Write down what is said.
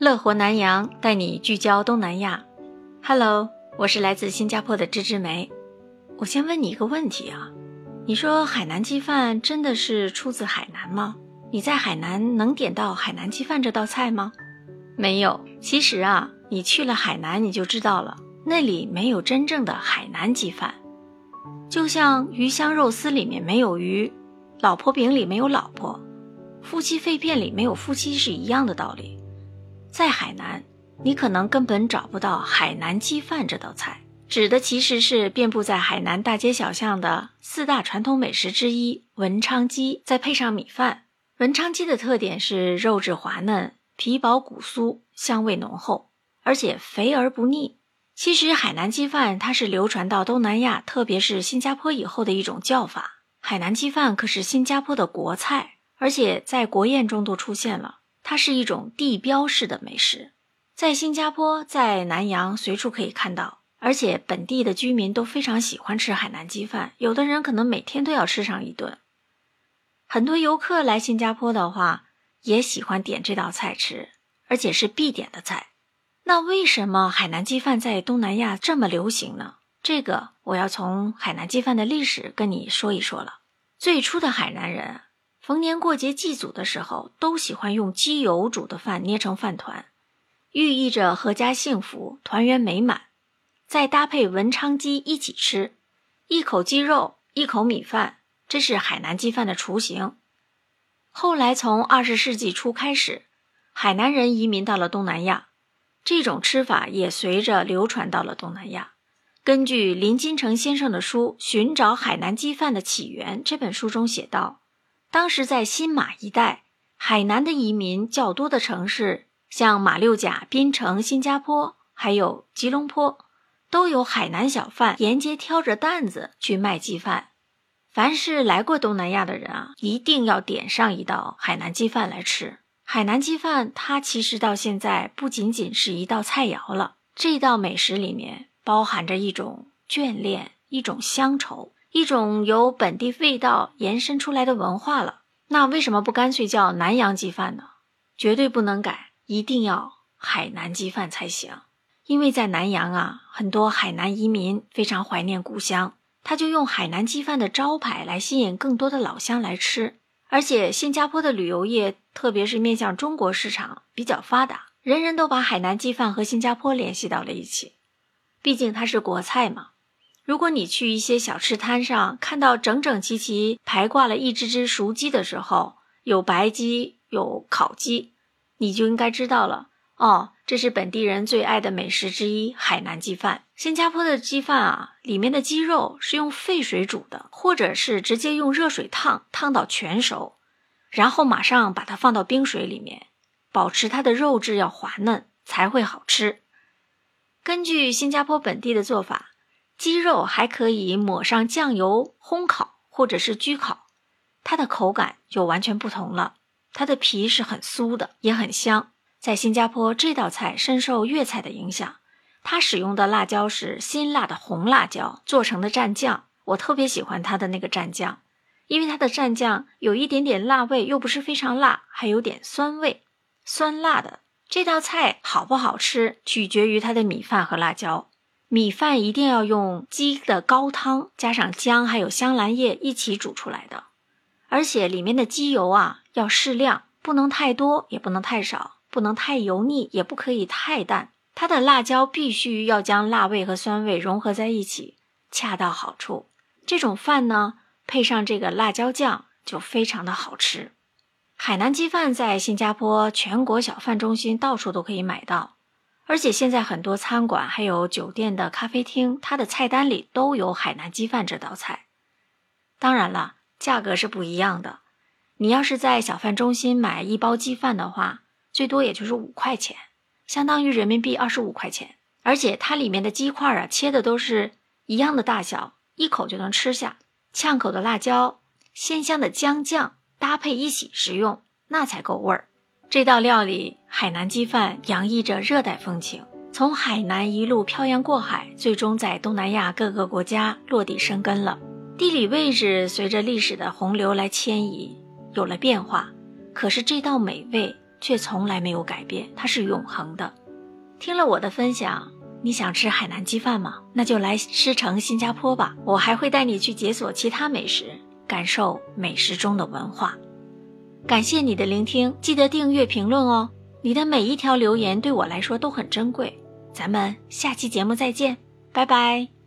乐活南洋带你聚焦东南亚。Hello，我是来自新加坡的芝芝梅。我先问你一个问题啊，你说海南鸡饭真的是出自海南吗？你在海南能点到海南鸡饭这道菜吗？没有。其实啊，你去了海南你就知道了，那里没有真正的海南鸡饭。就像鱼香肉丝里面没有鱼，老婆饼里没有老婆，夫妻肺片里没有夫妻是一样的道理。在海南，你可能根本找不到海南鸡饭这道菜，指的其实是遍布在海南大街小巷的四大传统美食之一文昌鸡，再配上米饭。文昌鸡的特点是肉质滑嫩，皮薄骨酥，香味浓厚，而且肥而不腻。其实海南鸡饭它是流传到东南亚，特别是新加坡以后的一种叫法。海南鸡饭可是新加坡的国菜，而且在国宴中都出现了。它是一种地标式的美食，在新加坡、在南洋随处可以看到，而且本地的居民都非常喜欢吃海南鸡饭，有的人可能每天都要吃上一顿。很多游客来新加坡的话，也喜欢点这道菜吃，而且是必点的菜。那为什么海南鸡饭在东南亚这么流行呢？这个我要从海南鸡饭的历史跟你说一说了。最初的海南人逢年过节祭祖的时候，都喜欢用鸡油煮的饭捏成饭团，寓意着阖家幸福、团圆美满。再搭配文昌鸡一起吃，一口鸡肉，一口米饭，这是海南鸡饭的雏形。后来从二十世纪初开始，海南人移民到了东南亚。这种吃法也随着流传到了东南亚。根据林金城先生的书《寻找海南鸡饭的起源》这本书中写道，当时在新马一带，海南的移民较多的城市，像马六甲、槟城、新加坡，还有吉隆坡，都有海南小贩沿街挑着担子去卖鸡饭。凡是来过东南亚的人啊，一定要点上一道海南鸡饭来吃。海南鸡饭，它其实到现在不仅仅是一道菜肴了，这道美食里面包含着一种眷恋、一种乡愁、一种由本地味道延伸出来的文化了。那为什么不干脆叫南洋鸡饭呢？绝对不能改，一定要海南鸡饭才行。因为在南洋啊，很多海南移民非常怀念故乡，他就用海南鸡饭的招牌来吸引更多的老乡来吃。而且新加坡的旅游业，特别是面向中国市场比较发达，人人都把海南鸡饭和新加坡联系到了一起。毕竟它是国菜嘛。如果你去一些小吃摊上看到整整齐齐排挂了一只只熟鸡的时候，有白鸡，有烤鸡，你就应该知道了哦。这是本地人最爱的美食之一——海南鸡饭。新加坡的鸡饭啊，里面的鸡肉是用沸水煮的，或者是直接用热水烫，烫到全熟，然后马上把它放到冰水里面，保持它的肉质要滑嫩才会好吃。根据新加坡本地的做法，鸡肉还可以抹上酱油烘烤，或者是焗烤，它的口感就完全不同了。它的皮是很酥的，也很香。在新加坡，这道菜深受粤菜的影响。它使用的辣椒是辛辣的红辣椒做成的蘸酱，我特别喜欢它的那个蘸酱，因为它的蘸酱有一点点辣味，又不是非常辣，还有点酸味，酸辣的。这道菜好不好吃，取决于它的米饭和辣椒。米饭一定要用鸡的高汤，加上姜还有香兰叶一起煮出来的，而且里面的鸡油啊要适量，不能太多，也不能太少。不能太油腻，也不可以太淡。它的辣椒必须要将辣味和酸味融合在一起，恰到好处。这种饭呢，配上这个辣椒酱就非常的好吃。海南鸡饭在新加坡全国小贩中心到处都可以买到，而且现在很多餐馆还有酒店的咖啡厅，它的菜单里都有海南鸡饭这道菜。当然了，价格是不一样的。你要是在小贩中心买一包鸡饭的话，最多也就是五块钱，相当于人民币二十五块钱。而且它里面的鸡块啊，切的都是一样的大小，一口就能吃下。呛口的辣椒、鲜香的姜酱搭配一起食用，那才够味儿。这道料理海南鸡饭洋溢着热带风情，从海南一路漂洋过海，最终在东南亚各个国家落地生根了。地理位置随着历史的洪流来迁移，有了变化。可是这道美味。却从来没有改变，它是永恒的。听了我的分享，你想吃海南鸡饭吗？那就来狮城新加坡吧，我还会带你去解锁其他美食，感受美食中的文化。感谢你的聆听，记得订阅、评论哦。你的每一条留言对我来说都很珍贵。咱们下期节目再见，拜拜。